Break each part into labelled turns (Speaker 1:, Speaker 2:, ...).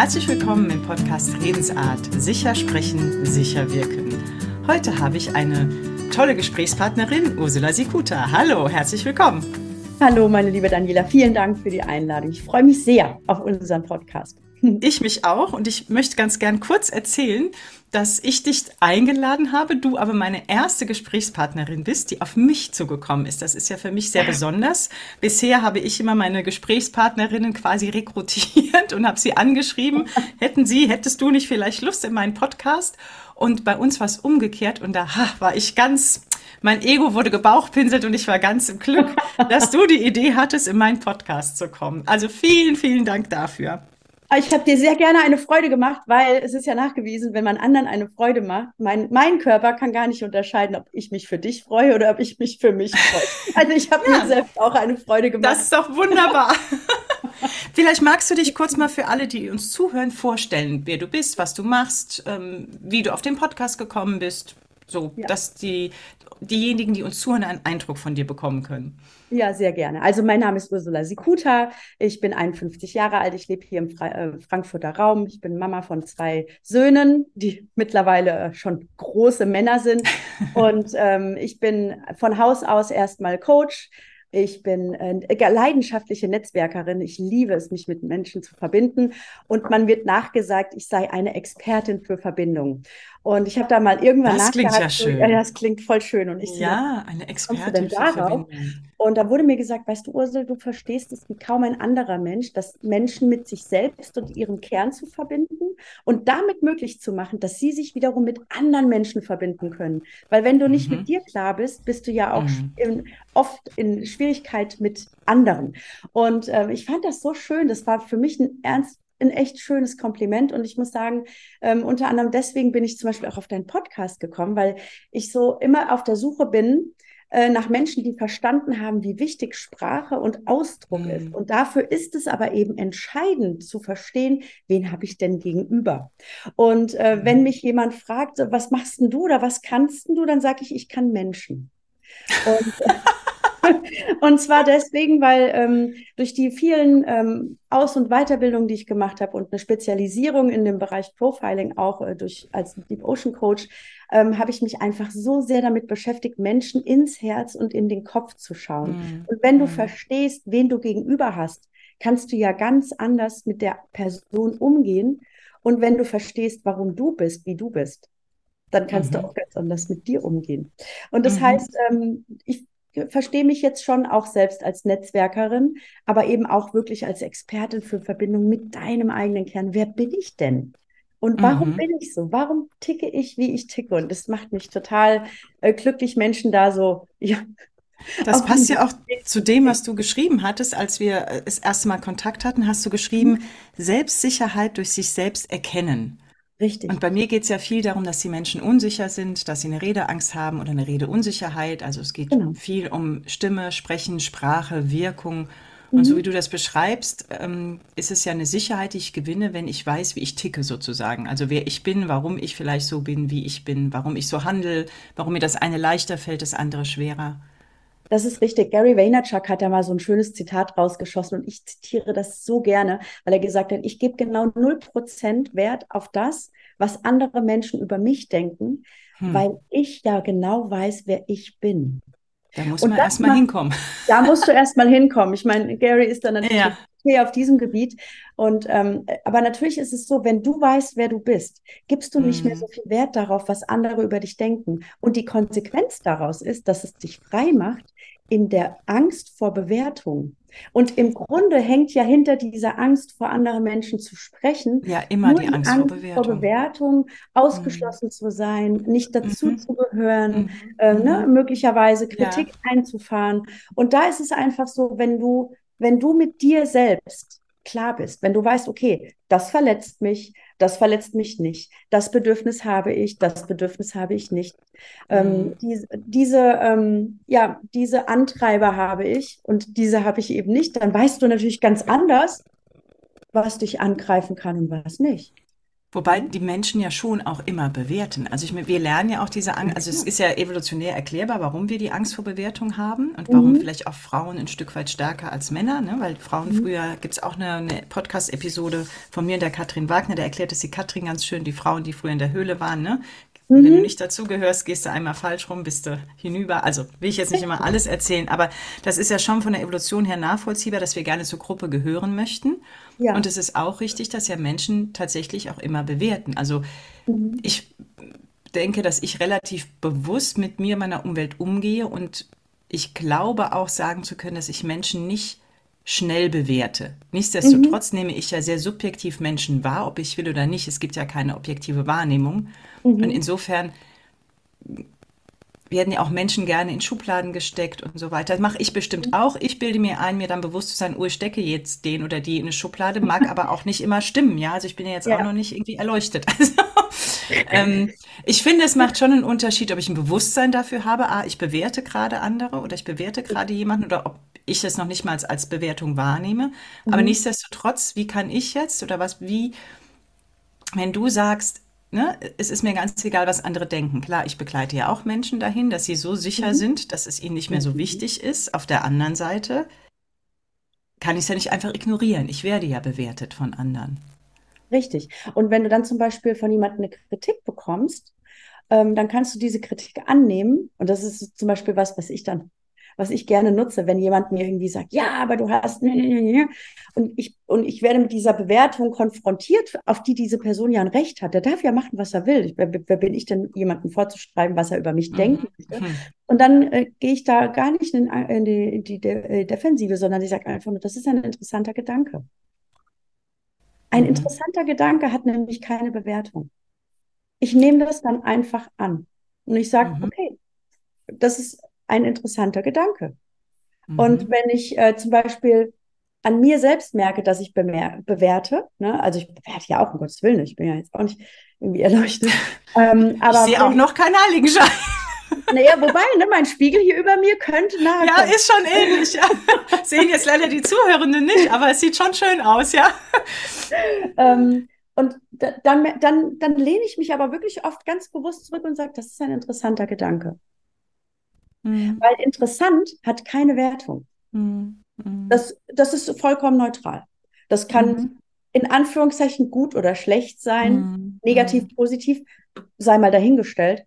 Speaker 1: Herzlich willkommen im Podcast Redensart. Sicher sprechen, sicher wirken. Heute habe ich eine tolle Gesprächspartnerin, Ursula Sikuta. Hallo, herzlich willkommen.
Speaker 2: Hallo, meine liebe Daniela. Vielen Dank für die Einladung. Ich freue mich sehr auf unseren Podcast.
Speaker 1: Ich mich auch und ich möchte ganz gern kurz erzählen, dass ich dich eingeladen habe, du aber meine erste Gesprächspartnerin bist, die auf mich zugekommen ist. Das ist ja für mich sehr besonders. Bisher habe ich immer meine Gesprächspartnerinnen quasi rekrutiert und habe sie angeschrieben, hätten sie, hättest du nicht vielleicht Lust in meinen Podcast? Und bei uns war es umgekehrt und da ha, war ich ganz, mein Ego wurde gebauchpinselt und ich war ganz im Glück, dass du die Idee hattest, in meinen Podcast zu kommen. Also vielen, vielen Dank dafür.
Speaker 2: Ich habe dir sehr gerne eine Freude gemacht, weil es ist ja nachgewiesen, wenn man anderen eine Freude macht, mein, mein Körper kann gar nicht unterscheiden, ob ich mich für dich freue oder ob ich mich für mich freue. Also ich habe ja, mir selbst auch eine Freude gemacht.
Speaker 1: Das ist doch wunderbar. Vielleicht magst du dich kurz mal für alle, die uns zuhören, vorstellen, wer du bist, was du machst, ähm, wie du auf den Podcast gekommen bist, so ja. dass die diejenigen, die uns zuhören, einen Eindruck von dir bekommen können.
Speaker 2: Ja, sehr gerne. Also mein Name ist Ursula Sikuta. Ich bin 51 Jahre alt. Ich lebe hier im Fra äh, Frankfurter Raum. Ich bin Mama von zwei Söhnen, die mittlerweile äh, schon große Männer sind. Und ähm, ich bin von Haus aus erstmal Coach. Ich bin äh, leidenschaftliche Netzwerkerin. Ich liebe es, mich mit Menschen zu verbinden. Und man wird nachgesagt, ich sei eine Expertin für Verbindung. Und ich habe da mal irgendwann
Speaker 1: das nachgehakt. Das klingt ja schön.
Speaker 2: Ja, das klingt voll schön. Und ich
Speaker 1: ja, so, eine Expertin für Verbindung.
Speaker 2: Und da wurde mir gesagt, weißt du, Ursel, du verstehst es wie kaum ein anderer Mensch, dass Menschen mit sich selbst und ihrem Kern zu verbinden und damit möglich zu machen, dass sie sich wiederum mit anderen Menschen verbinden können. Weil wenn du nicht mhm. mit dir klar bist, bist du ja auch mhm. in, oft in Schwierigkeit mit anderen. Und äh, ich fand das so schön. Das war für mich ein ernst ein echt schönes Kompliment. Und ich muss sagen, ähm, unter anderem deswegen bin ich zum Beispiel auch auf deinen Podcast gekommen, weil ich so immer auf der Suche bin nach Menschen, die verstanden haben, wie wichtig Sprache und Ausdruck mhm. ist. Und dafür ist es aber eben entscheidend zu verstehen, wen habe ich denn gegenüber. Und äh, mhm. wenn mich jemand fragt, was machst denn du oder was kannst denn du, dann sage ich, ich kann Menschen. Und und zwar deswegen, weil ähm, durch die vielen ähm, Aus- und Weiterbildungen, die ich gemacht habe und eine Spezialisierung in dem Bereich Profiling auch äh, durch als Deep Ocean Coach, ähm, habe ich mich einfach so sehr damit beschäftigt, Menschen ins Herz und in den Kopf zu schauen. Mhm. Und wenn du mhm. verstehst, wen du gegenüber hast, kannst du ja ganz anders mit der Person umgehen. Und wenn du verstehst, warum du bist, wie du bist, dann kannst mhm. du auch ganz anders mit dir umgehen. Und das mhm. heißt, ähm, ich verstehe mich jetzt schon auch selbst als Netzwerkerin, aber eben auch wirklich als Expertin für Verbindung mit deinem eigenen Kern. Wer bin ich denn? Und warum mhm. bin ich so? Warum ticke ich, wie ich ticke? Und das macht mich total äh, glücklich, Menschen da so, ja.
Speaker 1: Das passt ja auch zu dem, was du geschrieben hattest, als wir äh, das erste Mal Kontakt hatten, hast du geschrieben, mhm. Selbstsicherheit durch sich selbst erkennen. Richtig. Und bei mir geht es ja viel darum, dass die Menschen unsicher sind, dass sie eine Redeangst haben oder eine Redeunsicherheit. Also es geht genau. viel um Stimme, Sprechen, Sprache, Wirkung. Und mhm. so wie du das beschreibst, ähm, ist es ja eine Sicherheit, die ich gewinne, wenn ich weiß, wie ich ticke sozusagen. Also wer ich bin, warum ich vielleicht so bin, wie ich bin, warum ich so handle, warum mir das eine leichter fällt, das andere schwerer.
Speaker 2: Das ist richtig. Gary Vaynerchuk hat da mal so ein schönes Zitat rausgeschossen und ich zitiere das so gerne, weil er gesagt hat, ich gebe genau 0% Wert auf das, was andere Menschen über mich denken, hm. weil ich ja genau weiß, wer ich bin.
Speaker 1: Da muss man erstmal hinkommen.
Speaker 2: Da musst du erstmal hinkommen. Ich meine, Gary ist dann natürlich ja. Hier auf diesem Gebiet. Und ähm, aber natürlich ist es so, wenn du weißt, wer du bist, gibst du nicht mehr mhm. so viel Wert darauf, was andere über dich denken. Und die Konsequenz daraus ist, dass es dich frei macht in der Angst vor Bewertung. Und im Grunde hängt ja hinter dieser Angst vor anderen Menschen zu sprechen.
Speaker 1: Ja, immer die, die Angst, Angst, vor Bewertung.
Speaker 2: Vor Bewertung ausgeschlossen mhm. zu sein, nicht dazu mhm. zu gehören, mhm. äh, ne, mhm. möglicherweise Kritik ja. einzufahren. Und da ist es einfach so, wenn du, wenn du mit dir selbst klar bist, wenn du weißt, okay, das verletzt mich, das verletzt mich nicht, das Bedürfnis habe ich, das Bedürfnis habe ich nicht. Ähm, mhm. die, diese, ähm, ja, diese Antreiber habe ich und diese habe ich eben nicht, dann weißt du natürlich ganz anders, was dich angreifen kann und was nicht.
Speaker 1: Wobei die Menschen ja schon auch immer bewerten. Also ich, wir lernen ja auch diese Angst, also es ist ja evolutionär erklärbar, warum wir die Angst vor Bewertung haben und warum mhm. vielleicht auch Frauen ein Stück weit stärker als Männer, ne? weil Frauen mhm. früher, gibt es auch eine, eine Podcast-Episode von mir und der Katrin Wagner, der erklärt es die Katrin ganz schön, die Frauen, die früher in der Höhle waren, ne? Mhm. Wenn du nicht dazugehörst, gehst du einmal falsch rum, bist du hinüber. Also will ich jetzt nicht immer alles erzählen, aber das ist ja schon von der Evolution her nachvollziehbar, dass wir gerne zur Gruppe gehören möchten. Ja. Und es ist auch richtig, dass ja Menschen tatsächlich auch immer bewerten. Also mhm. ich denke, dass ich relativ bewusst mit mir, meiner Umwelt umgehe und ich glaube auch sagen zu können, dass ich Menschen nicht schnell bewerte. Nichtsdestotrotz mhm. nehme ich ja sehr subjektiv Menschen wahr, ob ich will oder nicht. Es gibt ja keine objektive Wahrnehmung. Mhm. Und insofern werden ja auch Menschen gerne in Schubladen gesteckt und so weiter. Das mache ich bestimmt mhm. auch. Ich bilde mir ein, mir dann bewusst zu sein, oh, ich stecke jetzt den oder die in eine Schublade, mag aber auch nicht immer stimmen, ja. Also ich bin ja jetzt ja. auch noch nicht irgendwie erleuchtet. Also ähm, ich finde, es macht schon einen Unterschied, ob ich ein Bewusstsein dafür habe, ah, ich bewerte gerade andere oder ich bewerte gerade jemanden oder ob ich das noch nicht mal als, als Bewertung wahrnehme. Mhm. Aber nichtsdestotrotz, wie kann ich jetzt oder was, wie, wenn du sagst, ne, es ist mir ganz egal, was andere denken. Klar, ich begleite ja auch Menschen dahin, dass sie so sicher mhm. sind, dass es ihnen nicht mehr so mhm. wichtig ist. Auf der anderen Seite kann ich es ja nicht einfach ignorieren. Ich werde ja bewertet von anderen.
Speaker 2: Richtig. Und wenn du dann zum Beispiel von jemandem eine Kritik bekommst, ähm, dann kannst du diese Kritik annehmen. Und das ist zum Beispiel was, was ich dann was ich gerne nutze, wenn jemand mir irgendwie sagt, ja, aber du hast ne, ne, ne, und ich und ich werde mit dieser Bewertung konfrontiert, auf die diese Person ja ein Recht hat. Der darf ja machen, was er will. Wer, wer, bin ich denn, jemandem vorzuschreiben, was er über mich mhm. möchte? Mhm. Und dann äh, gehe ich da gar nicht in, in die, in die De äh, Defensive, sondern ich sage einfach nur, das ist ein interessanter Gedanke. Ein mhm. interessanter Gedanke hat nämlich keine Bewertung. Ich nehme das dann einfach an und ich sage, mhm. okay, das ist ein interessanter Gedanke. Mhm. Und wenn ich äh, zum Beispiel an mir selbst merke, dass ich bewerte, ne? also ich bewerte ja auch, um Gottes Willen, ich bin ja jetzt auch nicht irgendwie erleuchtet.
Speaker 1: Ähm, aber ich sehe auch noch keinen Heiligenschein.
Speaker 2: Naja, wobei, ne, mein Spiegel hier über mir könnte nahe.
Speaker 1: Ja, ist schon ähnlich. Ja. Sehen jetzt leider die Zuhörenden nicht, aber es sieht schon schön aus, ja.
Speaker 2: Ähm, und dann, dann, dann lehne ich mich aber wirklich oft ganz bewusst zurück und sage, das ist ein interessanter Gedanke. Mhm. Weil interessant hat keine Wertung. Mhm. Das, das ist vollkommen neutral. Das kann mhm. in Anführungszeichen gut oder schlecht sein, mhm. negativ, mhm. positiv, sei mal dahingestellt.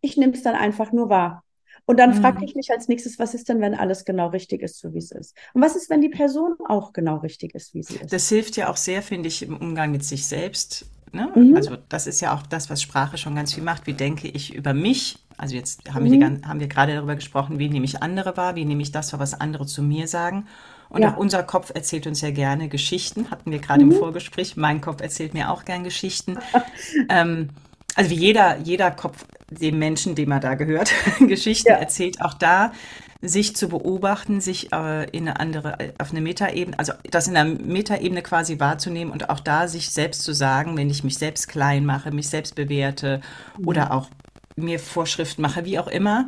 Speaker 2: Ich nehme es dann einfach nur wahr. Und dann frage ich mich als nächstes, was ist denn, wenn alles genau richtig ist, so wie es ist? Und was ist, wenn die Person auch genau richtig ist, wie sie ist?
Speaker 1: Das hilft ja auch sehr, finde ich, im Umgang mit sich selbst. Ne? Mhm. Also das ist ja auch das, was Sprache schon ganz viel macht. Wie denke ich über mich? Also jetzt haben, mhm. wir, die, haben wir gerade darüber gesprochen, wie nehme ich andere wahr, wie nehme ich das wahr, was andere zu mir sagen. Und ja. auch unser Kopf erzählt uns ja gerne Geschichten, hatten wir gerade mhm. im Vorgespräch. Mein Kopf erzählt mir auch gern Geschichten. ähm, also wie jeder, jeder Kopf dem Menschen, dem er da gehört, Geschichten ja. erzählt, auch da sich zu beobachten, sich äh, in eine andere, auf eine Metaebene, also das in einer Metaebene quasi wahrzunehmen und auch da sich selbst zu sagen, wenn ich mich selbst klein mache, mich selbst bewerte mhm. oder auch mir Vorschriften mache, wie auch immer.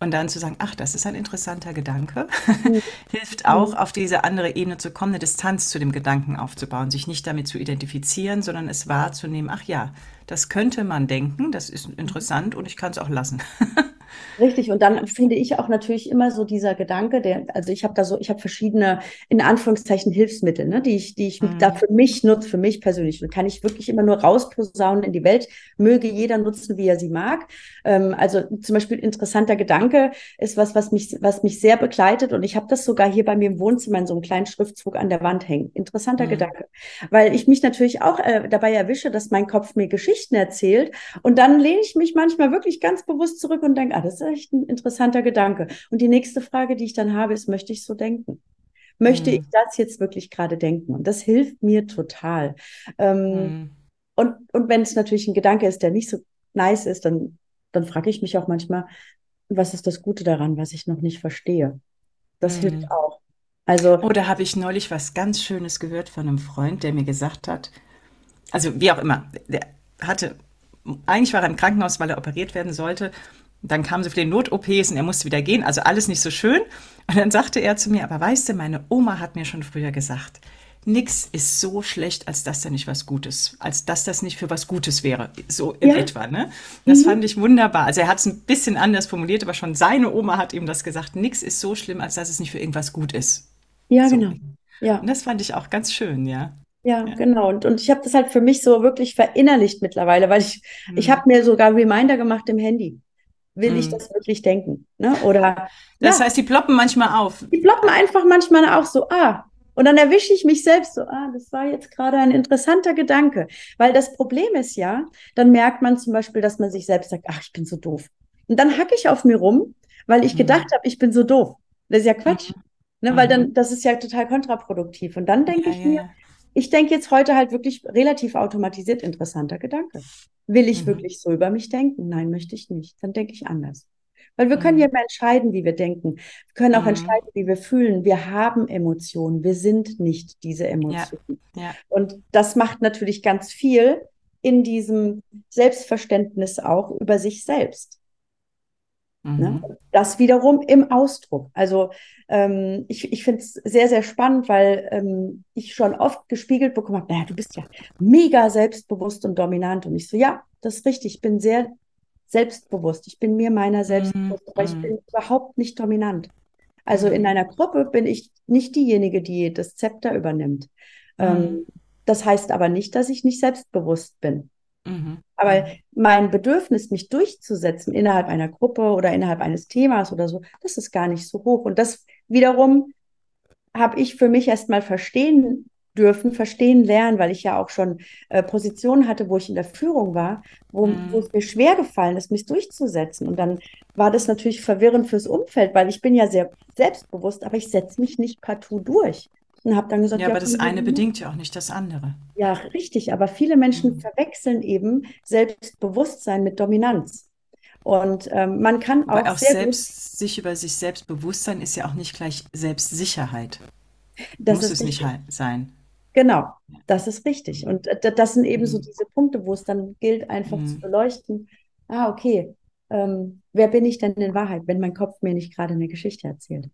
Speaker 1: Und dann zu sagen, ach, das ist ein interessanter Gedanke, mhm. hilft auch, auf diese andere Ebene zu kommen, eine Distanz zu dem Gedanken aufzubauen, sich nicht damit zu identifizieren, sondern es wahrzunehmen, ach ja, das könnte man denken, das ist interessant und ich kann es auch lassen.
Speaker 2: Richtig, und dann finde ich auch natürlich immer so dieser Gedanke, der, also ich habe da so, ich habe verschiedene, in Anführungszeichen, Hilfsmittel, ne, die ich, die ich mhm. da für mich nutze, für mich persönlich. Und kann ich wirklich immer nur rausposaunen in die Welt, möge jeder nutzen, wie er sie mag. Ähm, also zum Beispiel interessanter Gedanke ist was, was mich, was mich sehr begleitet. Und ich habe das sogar hier bei mir im Wohnzimmer in so einem kleinen Schriftzug an der Wand hängen. Interessanter mhm. Gedanke. Weil ich mich natürlich auch äh, dabei erwische, dass mein Kopf mir Geschichten erzählt. Und dann lehne ich mich manchmal wirklich ganz bewusst zurück und denke, ah, das ist echt ein interessanter Gedanke. Und die nächste Frage, die ich dann habe, ist, möchte ich so denken? Möchte mhm. ich das jetzt wirklich gerade denken? Und das hilft mir total. Ähm, mhm. Und, und wenn es natürlich ein Gedanke ist, der nicht so nice ist, dann, dann frage ich mich auch manchmal, was ist das Gute daran, was ich noch nicht verstehe? Das mhm. hilft auch.
Speaker 1: Also, oh, da habe ich neulich was ganz Schönes gehört von einem Freund, der mir gesagt hat, also wie auch immer, der hatte, eigentlich war er im Krankenhaus, weil er operiert werden sollte dann kamen sie für den Not-OPs und er musste wieder gehen, also alles nicht so schön. Und dann sagte er zu mir, aber weißt du, meine Oma hat mir schon früher gesagt, nix ist so schlecht, als dass da nicht was Gutes, als dass das nicht für was Gutes wäre, so in ja. etwa. Ne? Das mhm. fand ich wunderbar. Also er hat es ein bisschen anders formuliert, aber schon seine Oma hat ihm das gesagt. Nix ist so schlimm, als dass es nicht für irgendwas gut ist.
Speaker 2: Ja, so. genau.
Speaker 1: Ja. Und das fand ich auch ganz schön, ja.
Speaker 2: Ja, ja. genau. Und, und ich habe das halt für mich so wirklich verinnerlicht mittlerweile, weil ich, mhm. ich habe mir sogar Reminder gemacht im Handy. Will mhm. ich das wirklich denken? Ne? Oder
Speaker 1: das ja. heißt, die ploppen manchmal auf.
Speaker 2: Die ploppen einfach manchmal auch so, ah, und dann erwische ich mich selbst so, ah, das war jetzt gerade ein interessanter Gedanke. Weil das Problem ist ja, dann merkt man zum Beispiel, dass man sich selbst sagt, ach, ich bin so doof. Und dann hacke ich auf mir rum, weil ich mhm. gedacht habe, ich bin so doof. Das ist ja Quatsch. Mhm. Ne, weil dann, mhm. das ist ja total kontraproduktiv. Und dann denke ja, ich mir, ja. Ich denke jetzt heute halt wirklich relativ automatisiert interessanter Gedanke. Will ich mhm. wirklich so über mich denken? Nein, möchte ich nicht. Dann denke ich anders. Weil wir können ja mhm. immer entscheiden, wie wir denken. Wir können auch mhm. entscheiden, wie wir fühlen. Wir haben Emotionen. Wir sind nicht diese Emotionen. Ja. Ja. Und das macht natürlich ganz viel in diesem Selbstverständnis auch über sich selbst. Ne? Mhm. Ne? Das wiederum im Ausdruck. Also ähm, ich, ich finde es sehr, sehr spannend, weil ähm, ich schon oft gespiegelt bekommen habe, naja, du bist ja mega selbstbewusst und dominant. Und ich so, ja, das ist richtig, ich bin sehr selbstbewusst. Ich bin mir meiner selbst mhm. aber ich mhm. bin überhaupt nicht dominant. Also in einer Gruppe bin ich nicht diejenige, die das Zepter übernimmt. Ähm, mhm. Ähm, das heißt aber nicht, dass ich nicht selbstbewusst bin. Mhm. Aber mein Bedürfnis, mich durchzusetzen innerhalb einer Gruppe oder innerhalb eines Themas oder so, das ist gar nicht so hoch. Und das wiederum habe ich für mich erst mal verstehen dürfen, verstehen lernen, weil ich ja auch schon äh, Positionen hatte, wo ich in der Führung war, wo, mhm. wo, es mir schwer gefallen ist, mich durchzusetzen. Und dann war das natürlich verwirrend fürs Umfeld, weil ich bin ja sehr selbstbewusst, aber ich setze mich nicht partout durch. Und habe dann gesagt,
Speaker 1: ja, aber das eine bedingt ja auch nicht das andere.
Speaker 2: Ja, richtig. Aber viele Menschen mhm. verwechseln eben Selbstbewusstsein mit Dominanz. Und ähm, man kann auch,
Speaker 1: aber auch selbst sich über sich selbst bewusst sein ist ja auch nicht gleich Selbstsicherheit. Das Muss es nicht sein.
Speaker 2: Genau, das ist richtig. Und äh, das sind eben mhm. so diese Punkte, wo es dann gilt, einfach mhm. zu beleuchten. Ah, okay, ähm, wer bin ich denn in Wahrheit, wenn mein Kopf mir nicht gerade eine Geschichte erzählt?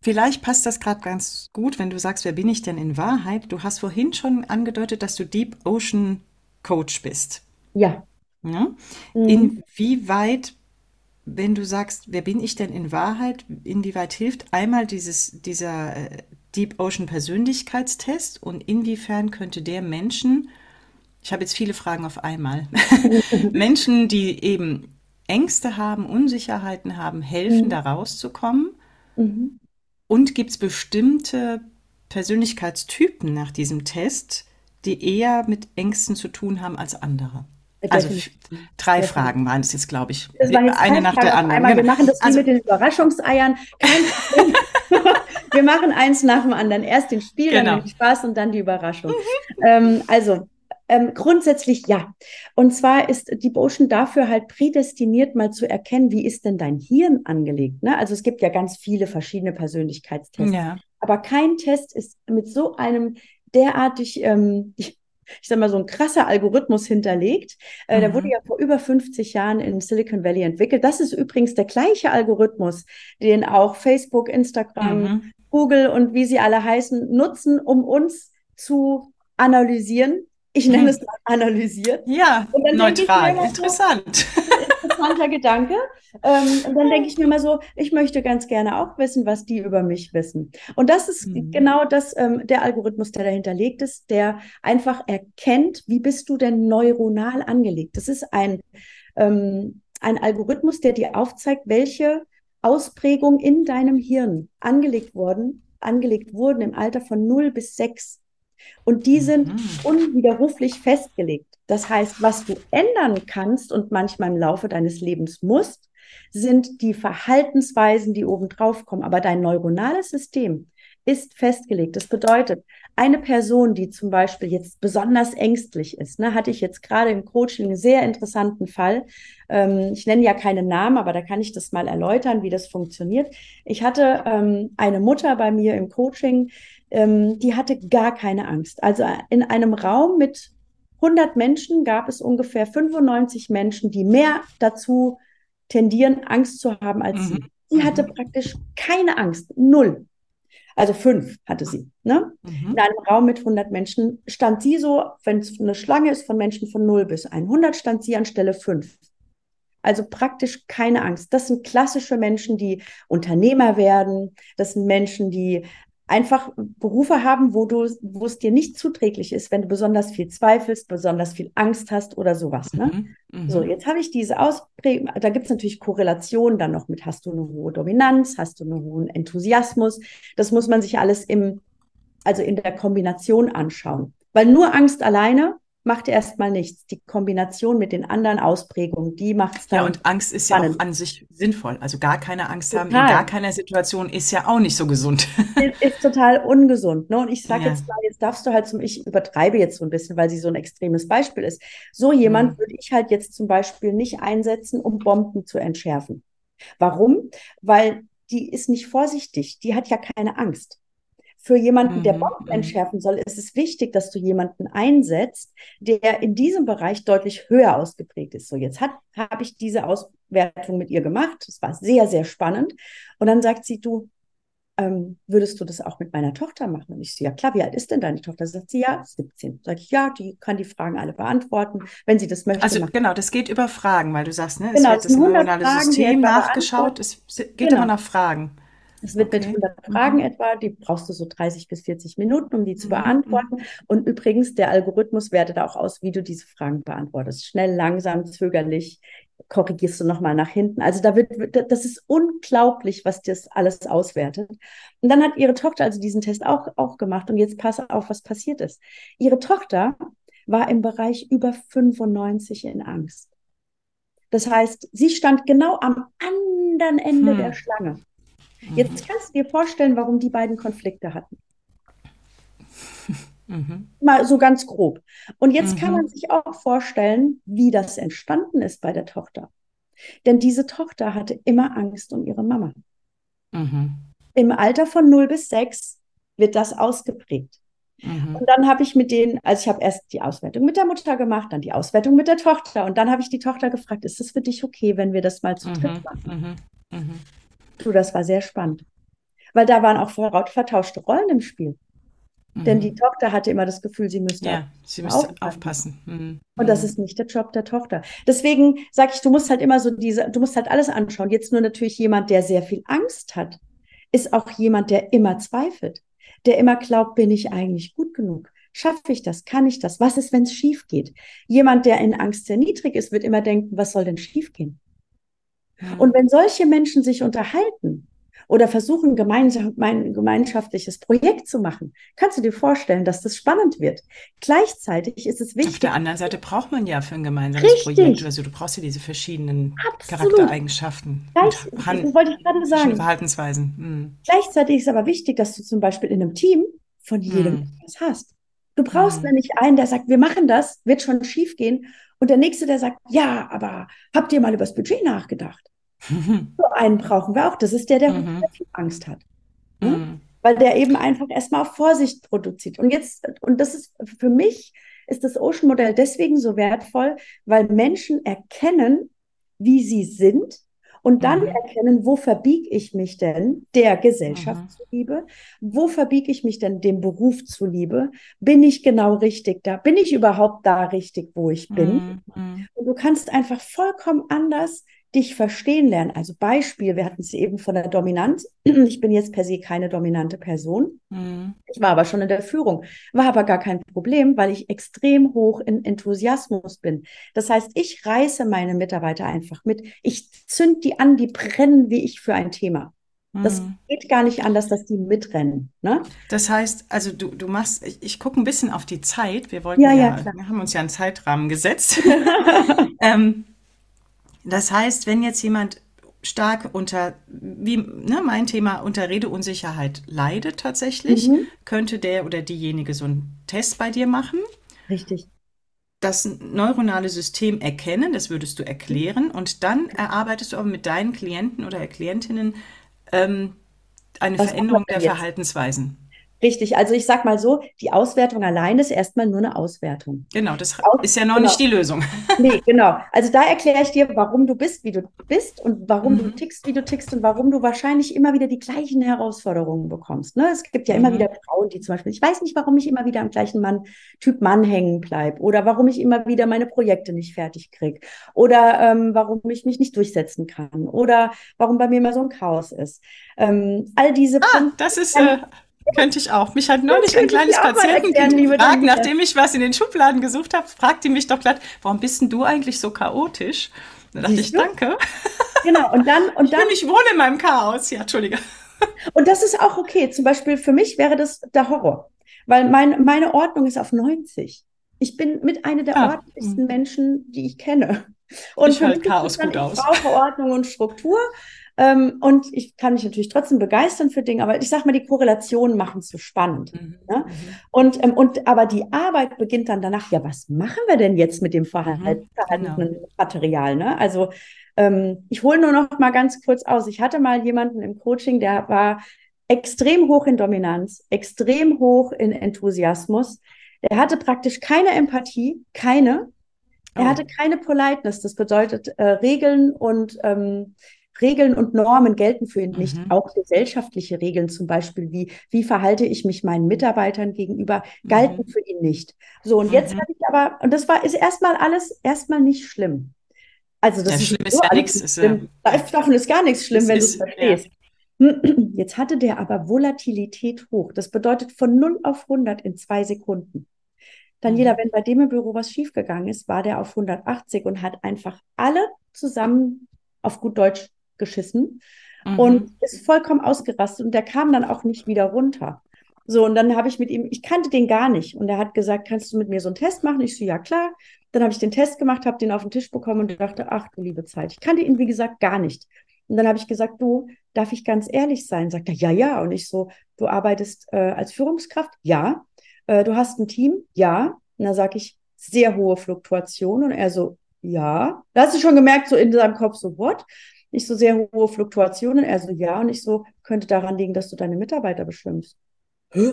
Speaker 1: Vielleicht passt das gerade ganz gut, wenn du sagst, wer bin ich denn in Wahrheit? Du hast vorhin schon angedeutet, dass du Deep Ocean Coach bist.
Speaker 2: Ja.
Speaker 1: ja? Mhm. Inwieweit, wenn du sagst, wer bin ich denn in Wahrheit, inwieweit hilft einmal dieses, dieser äh, Deep Ocean Persönlichkeitstest und inwiefern könnte der Menschen, ich habe jetzt viele Fragen auf einmal, Menschen, die eben Ängste haben, Unsicherheiten haben, helfen, mhm. da rauszukommen? Mhm. Und gibt es bestimmte Persönlichkeitstypen nach diesem Test, die eher mit Ängsten zu tun haben als andere? Also drei Definitiv. Fragen waren es jetzt, glaube ich.
Speaker 2: Eine nach der anderen. Genau. Wir machen das also, mit den Überraschungseiern. wir machen eins nach dem anderen. Erst den Spiel, genau. dann den Spaß und dann die Überraschung. Mhm. Ähm, also ähm, grundsätzlich ja. Und zwar ist Deep Ocean dafür halt prädestiniert, mal zu erkennen, wie ist denn dein Hirn angelegt. Ne? Also es gibt ja ganz viele verschiedene Persönlichkeitstests. Ja. Aber kein Test ist mit so einem derartig, ähm, ich, ich sag mal, so ein krasser Algorithmus hinterlegt. Äh, mhm. Der wurde ja vor über 50 Jahren im Silicon Valley entwickelt. Das ist übrigens der gleiche Algorithmus, den auch Facebook, Instagram, mhm. Google und wie sie alle heißen, nutzen, um uns zu analysieren, ich nenne es mal analysiert.
Speaker 1: Ja, neutral, interessant. So,
Speaker 2: interessanter Gedanke. Ähm, und dann denke ich mir mal so, ich möchte ganz gerne auch wissen, was die über mich wissen. Und das ist mhm. genau das, ähm, der Algorithmus, der dahinter liegt ist, der einfach erkennt, wie bist du denn neuronal angelegt. Das ist ein, ähm, ein Algorithmus, der dir aufzeigt, welche Ausprägungen in deinem Hirn angelegt wurden, angelegt wurden im Alter von 0 bis 6. Und die sind mhm. unwiderruflich festgelegt. Das heißt, was du ändern kannst und manchmal im Laufe deines Lebens musst, sind die Verhaltensweisen, die obendrauf kommen. Aber dein neuronales System ist festgelegt. Das bedeutet, eine Person, die zum Beispiel jetzt besonders ängstlich ist, ne, hatte ich jetzt gerade im Coaching einen sehr interessanten Fall. Ähm, ich nenne ja keine Namen, aber da kann ich das mal erläutern, wie das funktioniert. Ich hatte ähm, eine Mutter bei mir im Coaching, ähm, die hatte gar keine Angst. Also in einem Raum mit 100 Menschen gab es ungefähr 95 Menschen, die mehr dazu tendieren, Angst zu haben als mhm. sie. Sie hatte mhm. praktisch keine Angst, null. Also fünf hatte sie. Ne? Mhm. In einem Raum mit 100 Menschen stand sie so, wenn es eine Schlange ist von Menschen von 0 bis 100, stand sie an Stelle 5. Also praktisch keine Angst. Das sind klassische Menschen, die Unternehmer werden. Das sind Menschen, die einfach Berufe haben, wo du, wo es dir nicht zuträglich ist, wenn du besonders viel zweifelst, besonders viel Angst hast oder sowas. Ne? Mhm, so, mhm. jetzt habe ich diese Ausprägung, da gibt es natürlich Korrelationen dann noch mit, hast du eine hohe Dominanz, hast du einen hohen Enthusiasmus. Das muss man sich alles im, also in der Kombination anschauen. Weil nur Angst alleine macht erstmal nichts. Die Kombination mit den anderen Ausprägungen, die macht es dann.
Speaker 1: Ja, und Angst ist spannend. ja auch an sich sinnvoll. Also gar keine Angst total. haben in gar keiner Situation ist ja auch nicht so gesund.
Speaker 2: Ist, ist total ungesund. Ne? Und ich sage ja. jetzt mal, jetzt darfst du halt zum, ich übertreibe jetzt so ein bisschen, weil sie so ein extremes Beispiel ist. So jemand mhm. würde ich halt jetzt zum Beispiel nicht einsetzen, um Bomben zu entschärfen. Warum? Weil die ist nicht vorsichtig, die hat ja keine Angst. Für jemanden, der mhm, Bomben mhm. entschärfen soll, ist es wichtig, dass du jemanden einsetzt, der in diesem Bereich deutlich höher ausgeprägt ist. So, jetzt habe ich diese Auswertung mit ihr gemacht. Das war sehr, sehr spannend. Und dann sagt sie, du, ähm, würdest du das auch mit meiner Tochter machen? Und ich so, ja klar, wie alt ist denn deine Tochter? Sagt sie, ja, 17. Sag ich, ja, die kann die Fragen alle beantworten, wenn sie das möchte.
Speaker 1: Also machen. genau, das geht über Fragen, weil du sagst, ne, genau, es wird das neuronale System nachgeschaut, es geht genau. immer nach Fragen.
Speaker 2: Es wird okay. mit 100 Fragen mhm. etwa, die brauchst du so 30 bis 40 Minuten, um die zu mhm. beantworten. Und übrigens, der Algorithmus wertet auch aus, wie du diese Fragen beantwortest. Schnell, langsam, zögerlich, korrigierst du nochmal nach hinten. Also da wird, das ist unglaublich, was das alles auswertet. Und dann hat ihre Tochter also diesen Test auch, auch gemacht. Und jetzt passe auf, was passiert ist. Ihre Tochter war im Bereich über 95 in Angst. Das heißt, sie stand genau am anderen Ende hm. der Schlange. Jetzt kannst du dir vorstellen, warum die beiden Konflikte hatten. Mhm. Mal so ganz grob. Und jetzt mhm. kann man sich auch vorstellen, wie das entstanden ist bei der Tochter. Denn diese Tochter hatte immer Angst um ihre Mama. Mhm. Im Alter von 0 bis 6 wird das ausgeprägt. Mhm. Und dann habe ich mit denen, also ich habe erst die Auswertung mit der Mutter gemacht, dann die Auswertung mit der Tochter. Und dann habe ich die Tochter gefragt, ist es für dich okay, wenn wir das mal zu dritt mhm. machen? Mhm. Du, das war sehr spannend. Weil da waren auch vertauschte Rollen im Spiel. Mhm. Denn die Tochter hatte immer das Gefühl, sie müsste,
Speaker 1: ja, sie müsste aufpassen. aufpassen. Mhm.
Speaker 2: Und das mhm. ist nicht der Job der Tochter. Deswegen sage ich, du musst halt immer so diese, du musst halt alles anschauen. Jetzt nur natürlich jemand, der sehr viel Angst hat, ist auch jemand, der immer zweifelt, der immer glaubt, bin ich eigentlich gut genug? Schaffe ich das? Kann ich das? Was ist, wenn es schief geht? Jemand, der in Angst sehr niedrig ist, wird immer denken, was soll denn schief gehen? Und wenn solche Menschen sich unterhalten oder versuchen, ein gemeinschaftliches Projekt zu machen, kannst du dir vorstellen, dass das spannend wird. Gleichzeitig ist es wichtig. Auf
Speaker 1: der anderen Seite braucht man ja für ein gemeinsames Richtig. Projekt, also du brauchst ja diese verschiedenen Absolut. Charaktereigenschaften.
Speaker 2: Gleich, das wollte ich gerade sagen.
Speaker 1: Verhaltensweisen. Mhm.
Speaker 2: Gleichzeitig ist aber wichtig, dass du zum Beispiel in einem Team von jedem mhm. etwas hast. Du brauchst mhm. nämlich einen, der sagt, wir machen das, wird schon schief gehen. Und der nächste, der sagt, ja, aber habt ihr mal über das Budget nachgedacht? so einen brauchen wir auch. Das ist der, der mhm. viel Angst hat. Ne? Mhm. Weil der eben einfach erstmal auf Vorsicht produziert. Und jetzt, und das ist für mich, ist das Ocean-Modell deswegen so wertvoll, weil Menschen erkennen, wie sie sind und dann mhm. erkennen, wo verbiege ich mich denn der Gesellschaft mhm. zuliebe? Wo verbiege ich mich denn dem Beruf zuliebe? Bin ich genau richtig da? Bin ich überhaupt da richtig, wo ich bin? Mhm. mhm. Und du kannst einfach vollkommen anders dich verstehen lernen. Also Beispiel, wir hatten es eben von der Dominanz. Ich bin jetzt per se keine dominante Person. Mhm. Ich war aber schon in der Führung, war aber gar kein Problem, weil ich extrem hoch in Enthusiasmus bin. Das heißt, ich reiße meine Mitarbeiter einfach mit. Ich zünd die an, die brennen wie ich für ein Thema. Das mhm. geht gar nicht anders, dass die mitrennen. Ne?
Speaker 1: Das heißt, also du, du machst, ich, ich gucke ein bisschen auf die Zeit. Wir wollten ja, ja, ja wir haben uns ja einen Zeitrahmen gesetzt. ähm, das heißt, wenn jetzt jemand stark unter, wie ne, mein Thema, unter Redeunsicherheit leidet tatsächlich, mhm. könnte der oder diejenige so einen Test bei dir machen.
Speaker 2: Richtig.
Speaker 1: Das neuronale System erkennen, das würdest du erklären und dann erarbeitest du aber mit deinen Klienten oder Klientinnen ähm, eine Was Veränderung der jetzt? Verhaltensweisen.
Speaker 2: Richtig, also ich sag mal so, die Auswertung allein ist erstmal nur eine Auswertung.
Speaker 1: Genau, das Aus ist ja noch genau. nicht die Lösung.
Speaker 2: Nee, genau. Also da erkläre ich dir, warum du bist, wie du bist und warum mhm. du tickst, wie du tickst und warum du wahrscheinlich immer wieder die gleichen Herausforderungen bekommst. Ne? Es gibt ja immer mhm. wieder Frauen, die zum Beispiel, ich weiß nicht, warum ich immer wieder am gleichen Mann, Typ Mann hängen bleibe oder warum ich immer wieder meine Projekte nicht fertig kriege oder ähm, warum ich mich nicht durchsetzen kann oder warum bei mir immer so ein Chaos ist. Ähm, all diese
Speaker 1: ah, Punkte. Das ist. Äh könnte ich auch. Mich hat neulich ein kleines Patienten gefragt, nachdem ich was in den Schubladen gesucht habe, fragt die mich doch glatt, warum bist denn du eigentlich so chaotisch? Da dachte Siehst ich, danke.
Speaker 2: Genau, und dann, und dann.
Speaker 1: Ich, wohne in meinem Chaos. Ja, Entschuldige.
Speaker 2: Und das ist auch okay. Zum Beispiel für mich wäre das der Horror. Weil mein, meine Ordnung ist auf 90. Ich bin mit einer der ah. ordentlichsten hm. Menschen, die ich kenne.
Speaker 1: Und ich halte Chaos gut aus.
Speaker 2: Ich brauche Ordnung und Struktur. Ähm, und ich kann mich natürlich trotzdem begeistern für Dinge, aber ich sage mal, die Korrelationen machen es so spannend. Mhm. Ne? Mhm. Und, ähm, und aber die Arbeit beginnt dann danach, ja, was machen wir denn jetzt mit dem Verhalten, mhm. genau. Material? Ne? Also ähm, ich hole nur noch mal ganz kurz aus. Ich hatte mal jemanden im Coaching, der war extrem hoch in Dominanz, extrem hoch in Enthusiasmus. Er hatte praktisch keine Empathie, keine. Er oh. hatte keine Politeness. Das bedeutet äh, Regeln und ähm, Regeln und Normen gelten für ihn nicht. Mhm. Auch gesellschaftliche Regeln zum Beispiel, wie, wie verhalte ich mich meinen Mitarbeitern gegenüber, galten mhm. für ihn nicht. So, und mhm. jetzt habe ich aber, und das war, ist erstmal alles erstmal nicht schlimm. Also, das ja, ist,
Speaker 1: schlimm ist ja nichts. Ist,
Speaker 2: Davon ist gar nichts schlimm, wenn du es verstehst. Ja. Jetzt hatte der aber Volatilität hoch. Das bedeutet von 0 auf 100 in zwei Sekunden. Daniela, mhm. wenn bei dem im Büro was schiefgegangen ist, war der auf 180 und hat einfach alle zusammen auf gut Deutsch geschissen mhm. und ist vollkommen ausgerastet und der kam dann auch nicht wieder runter. So, und dann habe ich mit ihm, ich kannte den gar nicht. Und er hat gesagt, kannst du mit mir so einen Test machen? Ich so, ja, klar. Dann habe ich den Test gemacht, habe den auf den Tisch bekommen und dachte, ach du liebe Zeit. Ich kannte ihn, wie gesagt, gar nicht. Und dann habe ich gesagt, du, darf ich ganz ehrlich sein? Sagt er, ja, ja. Und ich so, du arbeitest äh, als Führungskraft? Ja. Äh, du hast ein Team? Ja. Und dann sage ich, sehr hohe Fluktuation. Und er so, ja. Da hast du schon gemerkt, so in seinem Kopf, so, what? Ich so sehr hohe Fluktuationen. Er so, ja. Und ich so, könnte daran liegen, dass du deine Mitarbeiter. Hä?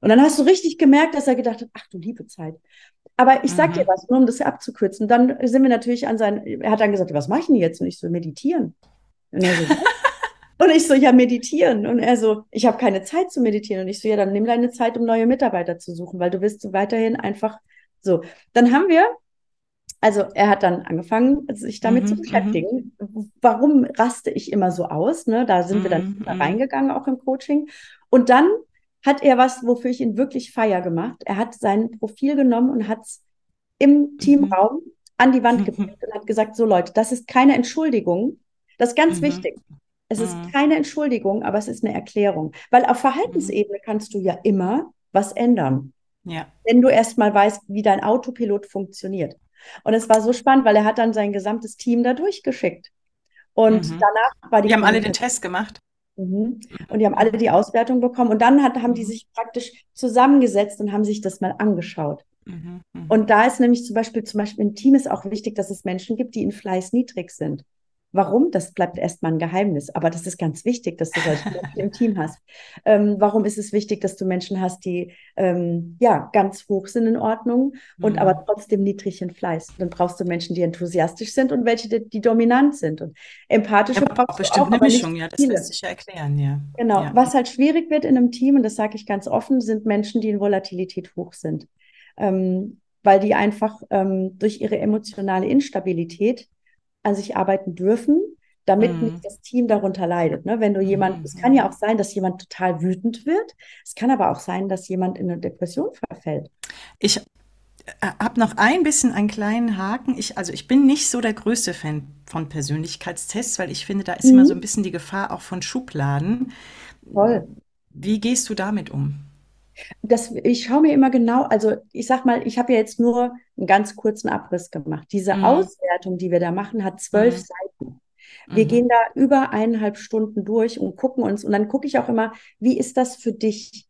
Speaker 2: Und dann hast du richtig gemerkt, dass er gedacht hat, ach du liebe Zeit. Aber ich sag mhm. dir was, nur um das abzukürzen. Dann sind wir natürlich an sein, er hat dann gesagt, was mache ich denn jetzt? Und ich so, meditieren. Und er so, und ich so, ja, meditieren. Und er so, ich habe keine Zeit zu meditieren. Und ich so, ja, dann nimm deine Zeit, um neue Mitarbeiter zu suchen, weil du wirst weiterhin einfach so. Dann haben wir also er hat dann angefangen, sich damit mhm, zu mhm. beschäftigen. Warum raste ich immer so aus? Ne? Da sind wir dann mhm, mhm. reingegangen, auch im Coaching. Und dann hat er was, wofür ich ihn wirklich feier gemacht. Er hat sein Profil genommen und hat es im Teamraum an die Wand gepackt und hat gesagt, so Leute, das ist keine Entschuldigung. Das ist ganz wichtig. Es ist keine Entschuldigung, aber es ist eine Erklärung. Weil auf Verhaltensebene kannst du ja immer was ändern. Ja. Wenn du erst mal weißt, wie dein Autopilot funktioniert. Und es war so spannend, weil er hat dann sein gesamtes Team da durchgeschickt. Und mhm. danach war die.
Speaker 1: Die haben alle den Test gemacht.
Speaker 2: Mhm. Und die haben alle die Auswertung bekommen. Und dann hat, haben die mhm. sich praktisch zusammengesetzt und haben sich das mal angeschaut. Mhm. Mhm. Und da ist nämlich zum Beispiel, zum Beispiel im Team ist auch wichtig, dass es Menschen gibt, die in Fleiß niedrig sind. Warum? Das bleibt erstmal ein Geheimnis. Aber das ist ganz wichtig, dass du solche Menschen im Team hast. Ähm, warum ist es wichtig, dass du Menschen hast, die ähm, ja ganz hoch sind in Ordnung und mhm. aber trotzdem niedrig in Fleiß? Dann brauchst du Menschen, die enthusiastisch sind und welche, die, die dominant sind. Und empathische ja,
Speaker 1: brauchst bestimmt auch, eine Mischung, ja, das viele. lässt sich ja erklären, ja.
Speaker 2: Genau.
Speaker 1: Ja.
Speaker 2: Was halt schwierig wird in einem Team, und das sage ich ganz offen, sind Menschen, die in Volatilität hoch sind. Ähm, weil die einfach ähm, durch ihre emotionale Instabilität an sich arbeiten dürfen, damit mhm. nicht das Team darunter leidet. Ne? Wenn du jemand, mhm. es kann ja auch sein, dass jemand total wütend wird. Es kann aber auch sein, dass jemand in eine Depression verfällt.
Speaker 1: Ich äh, habe noch ein bisschen einen kleinen Haken. Ich, also ich bin nicht so der größte Fan von Persönlichkeitstests, weil ich finde, da ist mhm. immer so ein bisschen die Gefahr auch von Schubladen. Voll. Wie gehst du damit um?
Speaker 2: Das, ich schaue mir immer genau, also ich sag mal, ich habe ja jetzt nur einen ganz kurzen Abriss gemacht. Diese mhm. Auswertung, die wir da machen, hat zwölf mhm. Seiten. Wir mhm. gehen da über eineinhalb Stunden durch und gucken uns, und dann gucke ich auch immer, wie ist das für dich?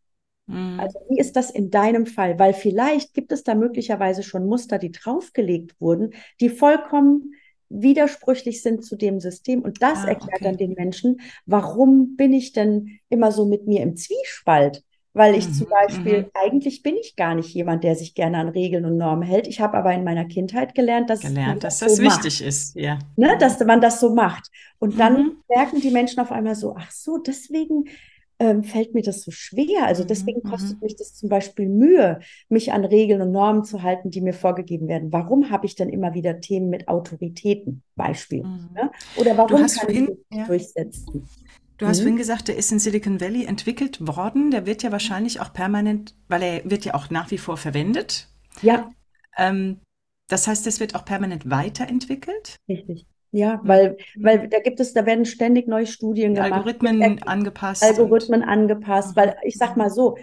Speaker 2: Mhm. Also wie ist das in deinem Fall? Weil vielleicht gibt es da möglicherweise schon Muster, die draufgelegt wurden, die vollkommen widersprüchlich sind zu dem System. Und das ah, erklärt okay. dann den Menschen, warum bin ich denn immer so mit mir im Zwiespalt? Weil ich mhm, zum Beispiel, mhm. eigentlich bin ich gar nicht jemand, der sich gerne an Regeln und Normen hält. Ich habe aber in meiner Kindheit gelernt, dass,
Speaker 1: gelernt, dass das, so wichtig macht. ist, ja.
Speaker 2: Ne, dass man das so macht. Und dann mhm. merken die Menschen auf einmal so, ach so, deswegen ähm, fällt mir das so schwer. Also mhm, deswegen kostet mhm. mich das zum Beispiel Mühe, mich an Regeln und Normen zu halten, die mir vorgegeben werden. Warum habe ich dann immer wieder Themen mit Autoritäten, Beispiel? Ne? Oder warum kann ich das ja. durchsetzen?
Speaker 1: Du hast mhm. vorhin gesagt, der ist in Silicon Valley entwickelt worden. Der wird ja wahrscheinlich auch permanent, weil er wird ja auch nach wie vor verwendet.
Speaker 2: Ja.
Speaker 1: Ähm, das heißt, es wird auch permanent weiterentwickelt?
Speaker 2: Richtig. Ja, mhm. weil, weil da gibt es, da werden ständig neue Studien
Speaker 1: Die
Speaker 2: gemacht.
Speaker 1: Algorithmen angepasst.
Speaker 2: Algorithmen angepasst, weil ich sag mal so,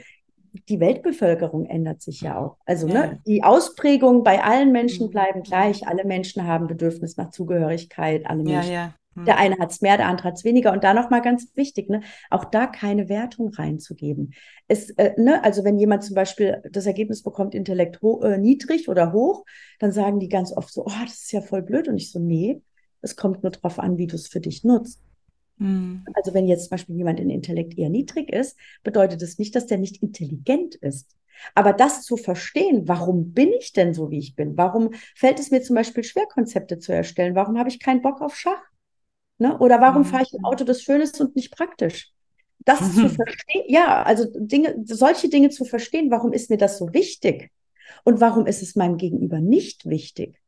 Speaker 2: die Weltbevölkerung ändert sich ja auch. Also ja. ne, die Ausprägungen bei allen Menschen mhm. bleiben gleich. Alle Menschen haben Bedürfnis nach Zugehörigkeit. Alle Menschen ja, ja. Hm. Der eine hat es mehr, der andere hat es weniger. Und da nochmal ganz wichtig, ne, auch da keine Wertung reinzugeben. Es, äh, ne, also wenn jemand zum Beispiel das Ergebnis bekommt, Intellekt äh, niedrig oder hoch, dann sagen die ganz oft so, oh, das ist ja voll blöd. Und ich so, nee, es kommt nur darauf an, wie du es für dich nutzt. Mhm. Also wenn jetzt zum Beispiel jemand in Intellekt eher niedrig ist, bedeutet das nicht, dass der nicht intelligent ist. Aber das zu verstehen, warum bin ich denn so, wie ich bin? Warum fällt es mir zum Beispiel schwer, Konzepte zu erstellen? Warum habe ich keinen Bock auf Schach? Ne? Oder warum mhm. fahre ich ein Auto, das schön ist und nicht praktisch? Das mhm. zu verstehen, ja, also Dinge, solche Dinge zu verstehen, warum ist mir das so wichtig? Und warum ist es meinem Gegenüber nicht wichtig?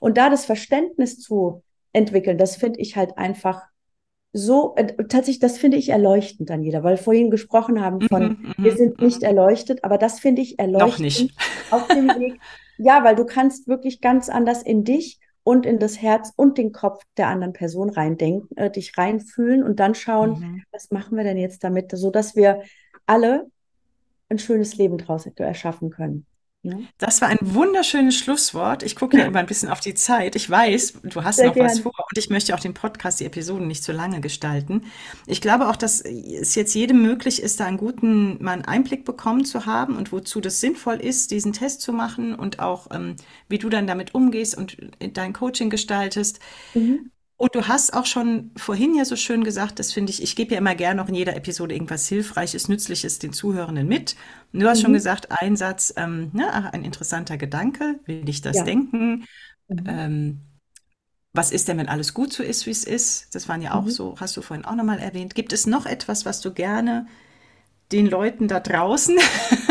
Speaker 2: Und da das Verständnis zu entwickeln, das finde ich halt einfach so, äh, tatsächlich, das finde ich erleuchtend an jeder, weil wir vorhin gesprochen haben von, mhm, wir sind nicht mhm. erleuchtet, aber das finde ich erleuchtend. Noch
Speaker 1: nicht.
Speaker 2: Auf dem Weg. Ja, weil du kannst wirklich ganz anders in dich und in das Herz und den Kopf der anderen Person reindenken, äh, dich reinfühlen und dann schauen, mhm. was machen wir denn jetzt damit, so dass wir alle ein schönes Leben draus erschaffen können.
Speaker 1: Ja. Das war ein wunderschönes Schlusswort. Ich gucke ja immer ein bisschen auf die Zeit. Ich weiß, du hast Sehr noch gern. was vor und ich möchte auch den Podcast, die Episoden nicht zu lange gestalten. Ich glaube auch, dass es jetzt jedem möglich ist, da einen guten mal einen Einblick bekommen zu haben und wozu das sinnvoll ist, diesen Test zu machen und auch, ähm, wie du dann damit umgehst und dein Coaching gestaltest. Mhm. Und du hast auch schon vorhin ja so schön gesagt, das finde ich, ich gebe ja immer gerne noch in jeder Episode irgendwas Hilfreiches, Nützliches den Zuhörenden mit. Und du hast mhm. schon gesagt, ein Satz, ähm, ne, ein interessanter Gedanke, will ich das ja. denken? Mhm. Ähm, was ist denn, wenn alles gut so ist, wie es ist? Das waren ja auch mhm. so, hast du vorhin auch nochmal erwähnt. Gibt es noch etwas, was du gerne den Leuten da draußen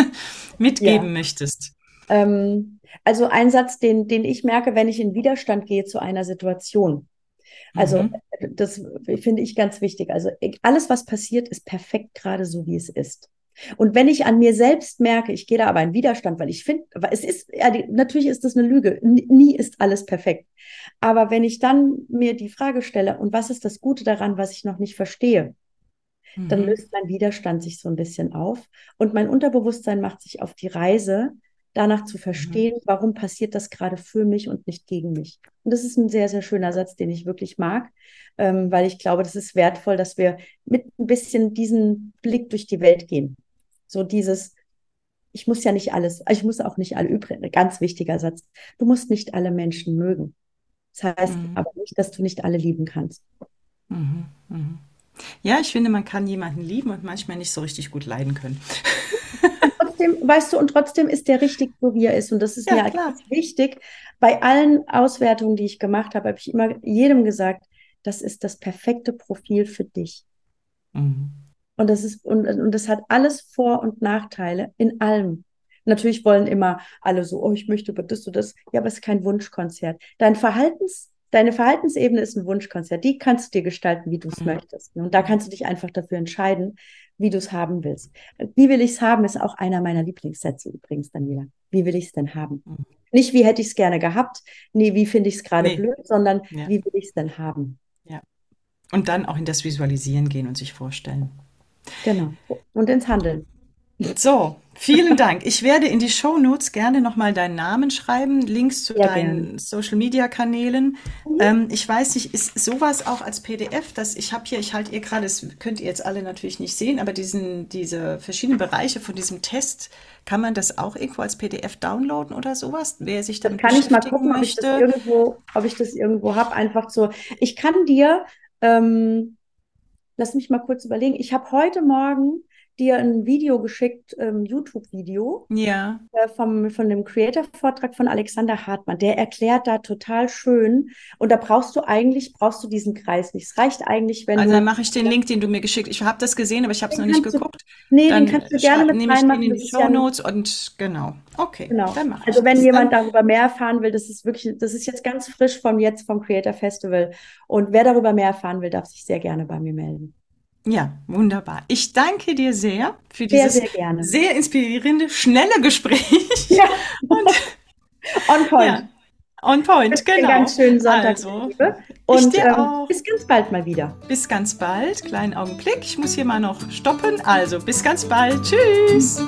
Speaker 1: mitgeben ja. möchtest?
Speaker 2: Ähm, also ein Satz, den, den ich merke, wenn ich in Widerstand gehe zu einer Situation. Also mhm. das finde ich ganz wichtig. Also alles, was passiert, ist perfekt gerade so, wie es ist. Und wenn ich an mir selbst merke, ich gehe da aber in Widerstand, weil ich finde, es ist, ja, die, natürlich ist das eine Lüge, nie ist alles perfekt. Aber wenn ich dann mir die Frage stelle, und was ist das Gute daran, was ich noch nicht verstehe, mhm. dann löst mein Widerstand sich so ein bisschen auf und mein Unterbewusstsein macht sich auf die Reise, danach zu mhm. verstehen, mhm. warum passiert das gerade für mich und nicht gegen mich. Und das ist ein sehr, sehr schöner Satz, den ich wirklich mag, ähm, weil ich glaube, das ist wertvoll, dass wir mit ein bisschen diesen Blick durch die Welt gehen. So dieses, ich muss ja nicht alles, ich muss auch nicht alle übrigen, ganz wichtiger Satz, du musst nicht alle Menschen mögen. Das heißt mhm. aber nicht, dass du nicht alle lieben kannst.
Speaker 1: Mhm. Mhm. Ja, ich finde, man kann jemanden lieben und manchmal nicht so richtig gut leiden können.
Speaker 2: trotzdem, weißt du, und trotzdem ist der richtig so, wie er ist. Und das ist ja, mir klar. wichtig. Bei allen Auswertungen, die ich gemacht habe, habe ich immer jedem gesagt, das ist das perfekte Profil für dich. Mhm. Und das ist, und, und das hat alles Vor- und Nachteile in allem. Natürlich wollen immer alle so, oh, ich möchte aber das und das. Ja, aber es ist kein Wunschkonzert. Dein Verhaltens, deine Verhaltensebene ist ein Wunschkonzert. Die kannst du dir gestalten, wie du es mhm. möchtest. Und da kannst du dich einfach dafür entscheiden, wie du es haben willst. Wie will ich es haben, ist auch einer meiner Lieblingssätze übrigens, Daniela. Wie will ich es denn haben? Mhm. Nicht, wie hätte ich es gerne gehabt, nee, wie finde ich es gerade nee. blöd, sondern ja. wie will ich es denn haben?
Speaker 1: Ja. Und dann auch in das Visualisieren gehen und sich vorstellen.
Speaker 2: Genau. Und ins Handeln.
Speaker 1: So, vielen Dank. Ich werde in die Show Notes gerne nochmal deinen Namen schreiben, Links zu ja, deinen gerne. Social Media Kanälen. Mhm. Ähm, ich weiß nicht, ist sowas auch als PDF, dass ich habe hier, ich halte ihr gerade, das könnt ihr jetzt alle natürlich nicht sehen, aber diesen, diese verschiedenen Bereiche von diesem Test, kann man das auch irgendwo als PDF downloaden oder sowas? Wer sich damit
Speaker 2: kann ich mal gucken, möchte. ob ich das irgendwo, ob ich das irgendwo habe. Einfach so. Ich kann dir, ähm, lass mich mal kurz überlegen. Ich habe heute Morgen dir ein Video geschickt, ähm, YouTube-Video.
Speaker 1: Ja.
Speaker 2: Äh, vom, von dem Creator-Vortrag von Alexander Hartmann. Der erklärt da total schön. Und da brauchst du eigentlich, brauchst du diesen Kreis nicht. Es reicht eigentlich, wenn
Speaker 1: also
Speaker 2: du.
Speaker 1: dann mache ich den Link, den du mir geschickt hast. Ich habe das gesehen, aber ich habe es noch nicht geguckt.
Speaker 2: Du, nee,
Speaker 1: dann
Speaker 2: den kannst du gerne mit
Speaker 1: nehme ich
Speaker 2: reinmachen.
Speaker 1: den in die Show Notes ja und genau. Okay,
Speaker 2: genau.
Speaker 1: dann mache
Speaker 2: ich Also wenn das. jemand darüber mehr erfahren will, das ist wirklich, das ist jetzt ganz frisch von jetzt vom Creator Festival. Und wer darüber mehr erfahren will, darf sich sehr gerne bei mir melden.
Speaker 1: Ja, wunderbar. Ich danke dir sehr für dieses
Speaker 2: sehr, sehr,
Speaker 1: sehr inspirierende, schnelle Gespräch.
Speaker 2: Ja. Und, On point. Ja,
Speaker 1: on point, genau. Einen
Speaker 2: ganz schönen Sonntag. Also,
Speaker 1: und ähm,
Speaker 2: bis ganz bald mal wieder.
Speaker 1: Bis ganz bald. Kleinen Augenblick. Ich muss hier mal noch stoppen. Also, bis ganz bald. Tschüss.